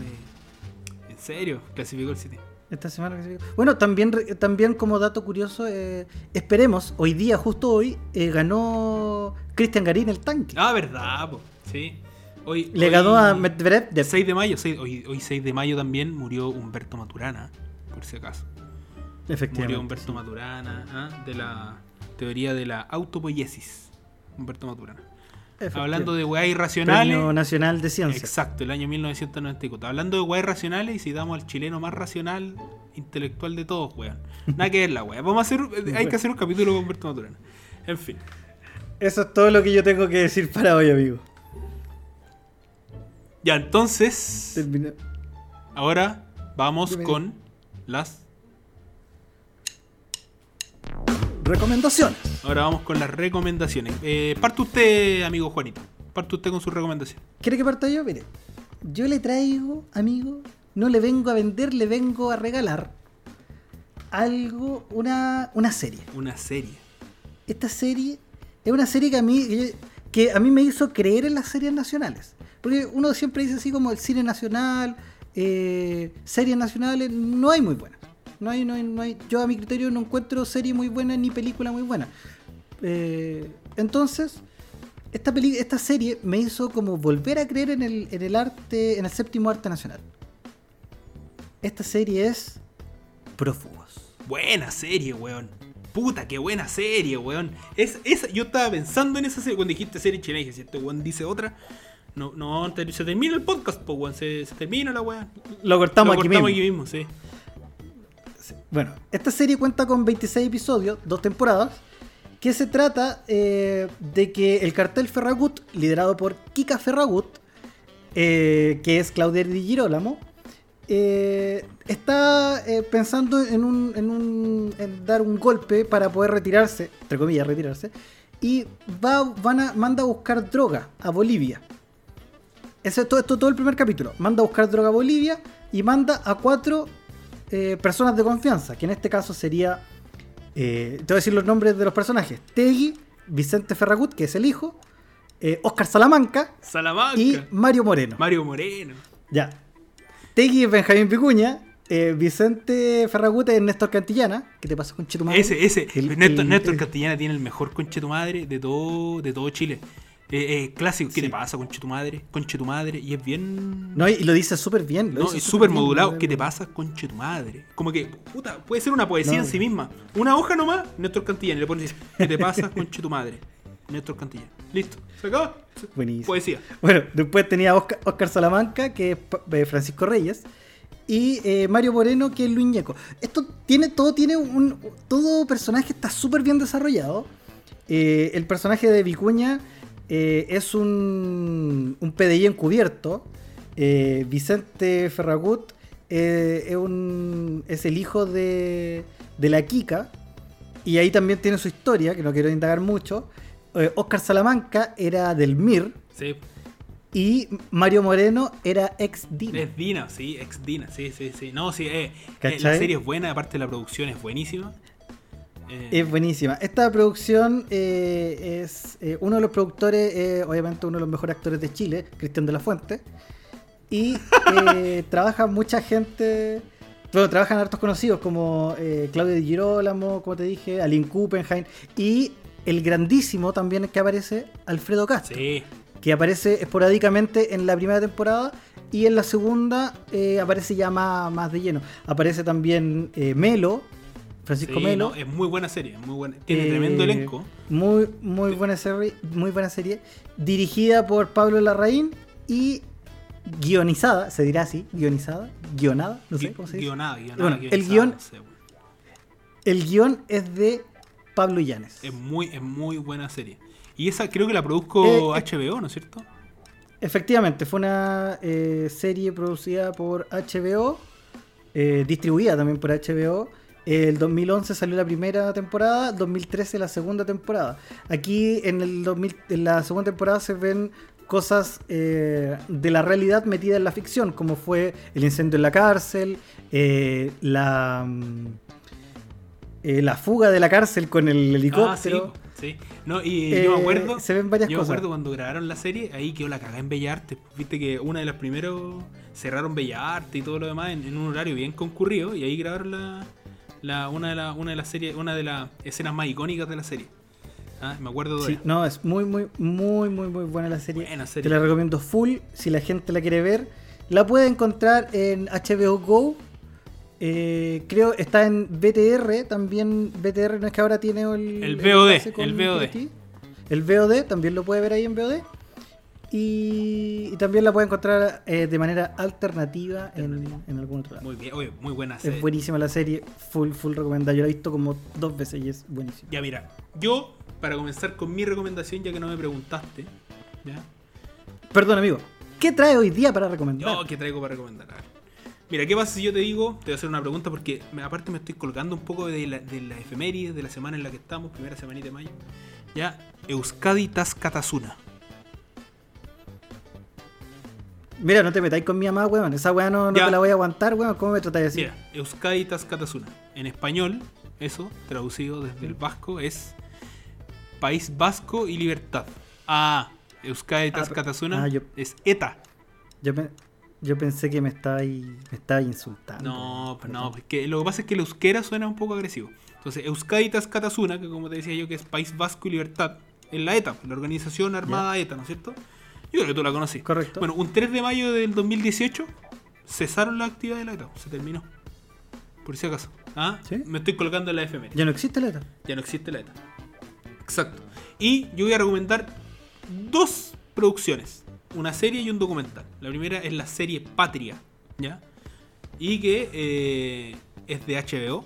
en serio, clasificó el City. Esta semana clasificó. Bueno, también, también como dato curioso, eh, esperemos, hoy día, justo hoy, eh, ganó Cristian Garín el tanque. Ah, verdad, pues, sí. Hoy, Le hoy- ganó a Medvedev de 6 de mayo, hoy, hoy 6 de mayo también murió Humberto Maturana, por si acaso. Efectivamente. Murió Humberto sí. Maturana, ¿ah? de la teoría de la autopoiesis. Humberto Maturana. Hablando de weas irracionales. Premio Nacional de Ciencia. Exacto, el año 1994. Hablando de weas irracionales y citamos al chileno más racional, intelectual de todos, weón. Nada que ver la wea. Vamos a hacer, hay que hacer un capítulo con Humberto Maturana. En fin. Eso es todo lo que yo tengo que decir para hoy, amigo. Ya, entonces. Termina- Ahora vamos Dime. con las. Recomendaciones. Ahora vamos con las recomendaciones. Eh, parte usted, amigo Juanito. Parte usted con su recomendación. ¿Quiere que parta yo? Mire, yo le traigo, amigo, no le vengo a vender, le vengo a regalar algo, una, una serie. Una serie. Esta serie es una serie que a mí que, a mí me hizo creer en las series nacionales. Porque uno siempre dice así como el cine nacional, eh, series nacionales, no hay muy buenas. No hay, no hay, no hay, yo a mi criterio no encuentro serie muy buena ni película muy buena. Eh, entonces, esta, peli- esta serie me hizo como volver a creer en el, en el arte, en el séptimo arte nacional. Esta serie es Prófugos. Buena serie, weón. Puta, qué buena serie, weón. Es, esa, yo estaba pensando en esa serie. Cuando dijiste serie chilena, dije, si este weón dice otra. No, no, se termina el podcast, pues, weón. Se, se termina la weón. Lo cortamos, Lo aquí, cortamos mismo. aquí mismo, sí. Bueno, esta serie cuenta con 26 episodios, dos temporadas, que se trata eh, de que el cartel Ferragut, liderado por Kika Ferragut, eh, que es Claudia Di Girolamo, eh, está pensando en, un, en, un- en dar un golpe para poder retirarse, entre comillas, retirarse, y va, van a, manda a buscar droga a Bolivia. Ese es todo, esto todo el primer capítulo. Manda a buscar droga a Bolivia y manda a cuatro eh, personas de confianza, que en este caso sería, eh, te voy a decir los nombres de los personajes, Tegui, Vicente Ferragut, que es el hijo, eh, Oscar Salamanca Salamanca. y Mario Moreno. Mario Moreno. Ya. Tegui es Benjamín Picuña, eh, Vicente Ferragut es Néstor Cantillana, ¿qué te pasa con Chetumal? Ese, ese. El- Néstor, el- Néstor el- Castellana tiene el mejor conche tu madre de todo, de todo Chile. Eh, eh, clásico. ¿Qué Sí. te pasa, conche tu madre? Conche tu madre. Y es bien. No, y lo dice súper bien. lo No, dice es súper modulado. ¿Qué te pasa, conche tu madre? Como que, puta, puede ser una poesía No. en sí misma. Una hoja nomás, Néstor Cantillana. Y le pones, ¿qué te pasa, conche tu madre? Néstor Cantillana. Listo. ¿Se? Buenísimo. Poesía. Bueno, después tenía Oscar, Oscar Salamanca, que es eh, Francisco Reyes, y eh, Mario Moreno, que es Luis Ñeco. Esto tiene, todo tiene un. Todo personaje está súper bien desarrollado. Eh, el personaje de Vicuña eh, es un, un PDI encubierto. Eh, Vicente Ferragut eh, es, un- es el hijo de, de la Kika. Y ahí también tiene su historia, que no quiero indagar mucho. Oscar Salamanca era del MIR. Sí. Y Mario Moreno era ex Dina. Es Dina, sí, ex Dina, sí, sí, sí. No, sí, ¿Cachai? la serie es buena, aparte la producción es buenísima. Eh, Es buenísima. Esta producción eh, es eh, uno de los productores, obviamente uno de los mejores actores de Chile, Cristian de la Fuente. Y [LAUGHS] trabaja mucha gente. Bueno, trabajan hartos conocidos como Claudio Di Girolamo, como te dije, Aline Kuppenheim. Y el grandísimo también que aparece, Alfredo Castro. sí, que aparece esporádicamente en la primera temporada y en la segunda eh, aparece ya más, más de lleno. Aparece también eh, Melo, Francisco Sí, Melo. no, es muy buena serie, muy buena. Tiene Eh, tremendo elenco. Muy, muy buena serie, muy buena serie. Dirigida por Pablo Larraín y guionizada, se dirá así, guionizada, guionada, no sé Gui- cómo se dice. guionada, guionada, Bueno, el guión- no sé, weón. El guion es de Pablo Llanes. Es muy, es muy buena serie. Y esa creo que la produjo Eh, eh. HBO, ¿no es cierto? Efectivamente, fue una eh, serie producida por HBO, eh, distribuida también por HBO. El 2011 salió la primera temporada, 2013 la segunda temporada. Aquí en, el 2000 en la segunda temporada se ven cosas eh, de la realidad metida en la ficción, como fue el incendio en la cárcel, eh, la, mm, eh, la fuga de la cárcel con el Ah, sí, helicóptero. sí. No, y yo me acuerdo. se ven varias yo me acuerdo cuando grabaron la serie, ahí quedó la cagada en Bella Arte. Viste que una de las primeros cerraron Bella Arte y todo lo demás en, en un horario bien concurrido. Y ahí grabaron la, la- una de las una de las series, una de las escenas más icónicas de la serie. Ah, me acuerdo de Sí, no, es muy, muy, muy, muy, muy buena la serie. Buena Te serie. la recomiendo full. Si la gente la quiere ver, la puede encontrar en HBO Go. Eh, creo está en BTR también. BTR no es que ahora tiene el, El VOD, con el VOD. TNT. El VOD también lo puede ver ahí en VOD. Y, y también la puede encontrar eh, de manera alternativa en, en algún otro lado. Muy bien, oye, muy buena serie. Es buenísima la serie, full, full recomendada. Yo la he visto como dos veces y es buenísima. Ya mira, yo para comenzar con mi recomendación, ya que no me preguntaste, ¿ya? Perdón, amigo. ¿Qué trae hoy día para recomendar? Yo, ¿qué traigo para recomendar? A ver. Mira, ¿qué pasa si yo te digo? Te voy a hacer una pregunta porque aparte me estoy colgando un poco de la, de la efeméride de la semana en la que estamos, primera semanita de mayo. Ya, Euskadi Tascatasuna. Mira, no te metáis con mi mamá, weón. Esa weá no, no te la voy a aguantar, weón. ¿Cómo me tratáis así? Mira, Euskadi Tascatasuna. En español, eso, traducido desde el vasco, es País Vasco y Libertad. Ah, Euskadi pero- Tascatasuna ah, es ETA. Yo, pe- yo pensé que me me estabais insultando. No, pues Perdón. no, porque lo que pasa es que el euskera suena un poco agresivo. Entonces, Euskadi Tascatasuna, que como te decía yo, que es País Vasco y Libertad, es la ETA, la organización armada ETA, ¿no es cierto? Yo creo que tú la conocí. Correcto. Bueno, un 3 de mayo del 2018 cesaron la actividad de la ETA, se terminó. Por si acaso. ¿Ah? ¿Sí? Me estoy colgando en la FMR. Ya no existe la ETA. Ya no existe la ETA. Exacto. Y yo voy a recomendar dos producciones. Una serie y un documental. La primera es la serie Patria. ¿Ya? Y que eh, es de HBO.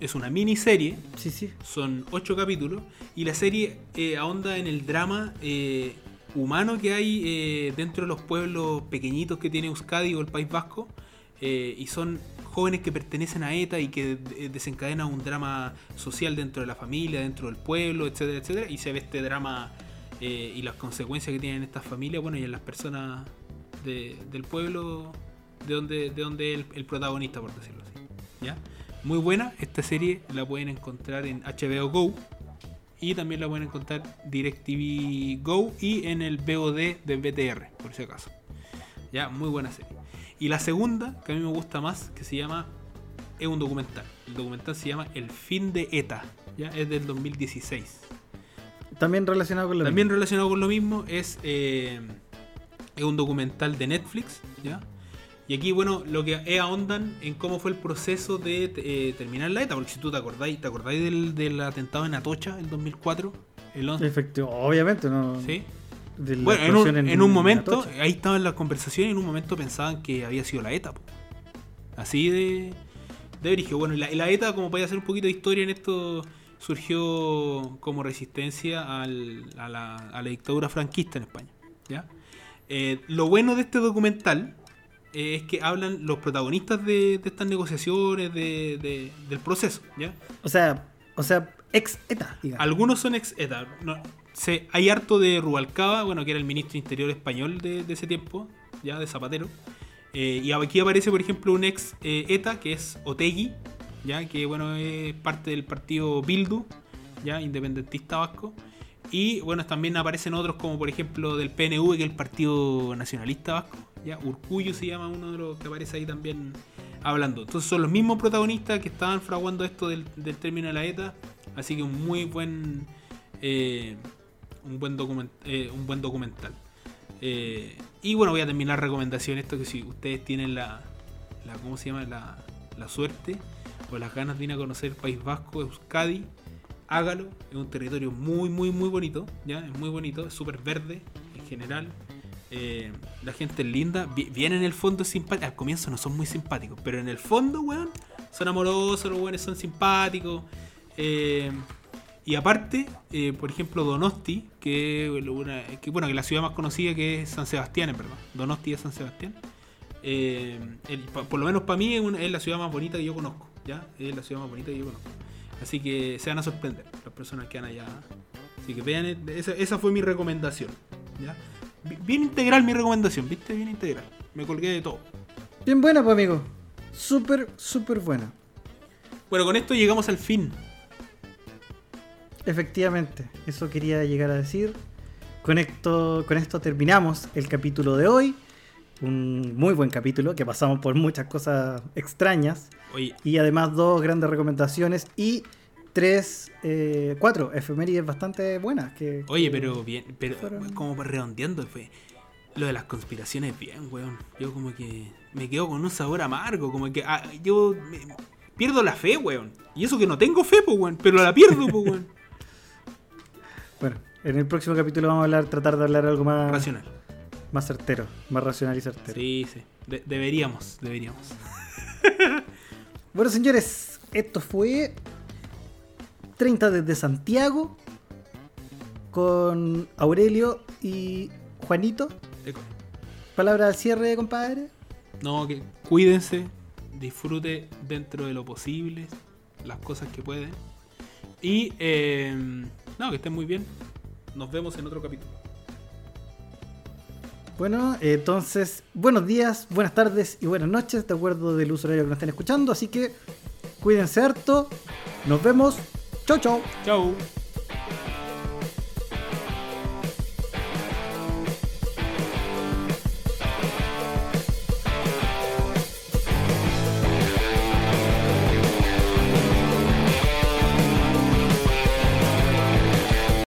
Es una miniserie. Sí, sí. Son ocho capítulos. Y la serie eh, ahonda en el drama eh, humano que hay eh, dentro de los pueblos pequeñitos que tiene Euskadi o el País Vasco. Eh, y son jóvenes que pertenecen a ETA y que eh, desencadenan un drama social dentro de la familia, dentro del pueblo, etcétera, etcétera. Y se ve este drama y las consecuencias que tienen estas familias, bueno, y en las personas de- del pueblo de donde, de el, el protagonista, por decirlo así. ¿Ya? Muy buena, esta serie la pueden encontrar en HBO Go y también la pueden encontrar DirecTV Go y en el VOD de BTR, por si acaso. Ya, muy buena serie. Y la segunda, que a mí me gusta más, que se llama, es un documental. El documental se llama El fin de ETA, ya es del 2016. También relacionado con lo También mismo. relacionado con lo mismo es, eh, es un documental de Netflix, ¿ya? Y aquí, bueno, lo que es ahondan en cómo fue el proceso de eh, terminar la ETA, porque si tú te acordáis, ¿te acordáis del, del atentado en Atocha, el 2004? El 11, Efectivo, obviamente, no. ¿Sí? Bueno, en un, en un momento, Atocha. ahí estaban las conversaciones y en un momento pensaban que había sido la ETA. po. Así de, de brígido. Bueno, la, la ETA, como podía hacer un poquito de historia en esto, surgió como resistencia al- a, la, a la dictadura franquista en España. ¿ya? Eh, lo bueno de este documental eh, es que hablan los protagonistas de, de estas negociaciones, de- de- del proceso. ¿ya? O sea, o sea, ex ETA, digamos. Algunos son ex ETA. No, se, hay harto de Rubalcaba, bueno, que era el ministro interior español de, de ese tiempo, ya de Zapatero. Eh, y aquí aparece, por ejemplo, un ex eh, ETA, que es Otegui, ya que bueno, es parte del partido Bildu, ya independentista vasco. Y bueno, también aparecen otros como por ejemplo del PNV, que es el Partido Nacionalista Vasco. Ya, Urcullo se llama uno de los que aparece ahí también hablando. Entonces son los mismos protagonistas que estaban fraguando esto del, término de la ETA. Así que un muy buen eh, un buen document- eh, un buen documental. Eh, y bueno, voy a terminar recomendación esto que si ustedes tienen la, la ¿cómo se llama? La, la suerte o las ganas de ir a conocer el País Vasco, Euskadi, hágalo. Es un territorio muy, muy, muy bonito, ¿ya? Es muy bonito, es súper verde en general. Eh, la gente es linda, bien en el fondo simpática. Al comienzo no son muy simpáticos, pero en el fondo, weón, son amorosos, los weones son simpáticos. Eh, y aparte, eh, por ejemplo, Donosti, que, una- que, bueno, que la ciudad más conocida que es San Sebastián, en verdad. Donosti es San Sebastián. Por lo menos para mí es, es la ciudad más bonita que yo conozco, ¿ya? Es la ciudad más bonita que yo conozco. Así que se van a sorprender las personas que van allá. Así que vean, esa, esa fue mi recomendación, ¿ya? Bi- Bien integral mi recomendación, ¿viste? Bien integral. Me colgué de todo. Bien buena, pues, amigo. Súper, súper buena. Bueno, con esto llegamos al fin. Efectivamente, eso quería llegar a decir. Con esto, con esto terminamos el capítulo de hoy. Un muy buen capítulo que pasamos por muchas cosas extrañas. Oye, Y además dos grandes recomendaciones y tres, eh, cuatro efemérides bastante buenas. Que, Oye, que- pero bien, pero fueron- como redondeando fue lo de las conspiraciones bien, weón. Yo como que me quedo con un sabor amargo, como que ah, yo me- pierdo la fe, weón. Y eso que no tengo fe, pues, weón, pero la pierdo, pues, weón. [LAUGHS] Bueno, en el próximo capítulo vamos a hablar, tratar de hablar algo más, Racional. más certero, más racional y certero. Sí, sí. De- deberíamos, deberíamos. [LAUGHS] Bueno, señores, esto fue 30 desde Santiago con Aurelio y Juanito. Eco. Palabra al cierre, compadre. No, que cuídense, disfrute dentro de lo posible las cosas que pueden. Y, eh, no, que estén muy bien. Nos vemos en otro capítulo. Bueno, entonces, buenos días, buenas tardes y buenas noches, de acuerdo del uso horario que nos estén escuchando. Así que cuídense harto. Nos vemos. Chau, chau. Chao.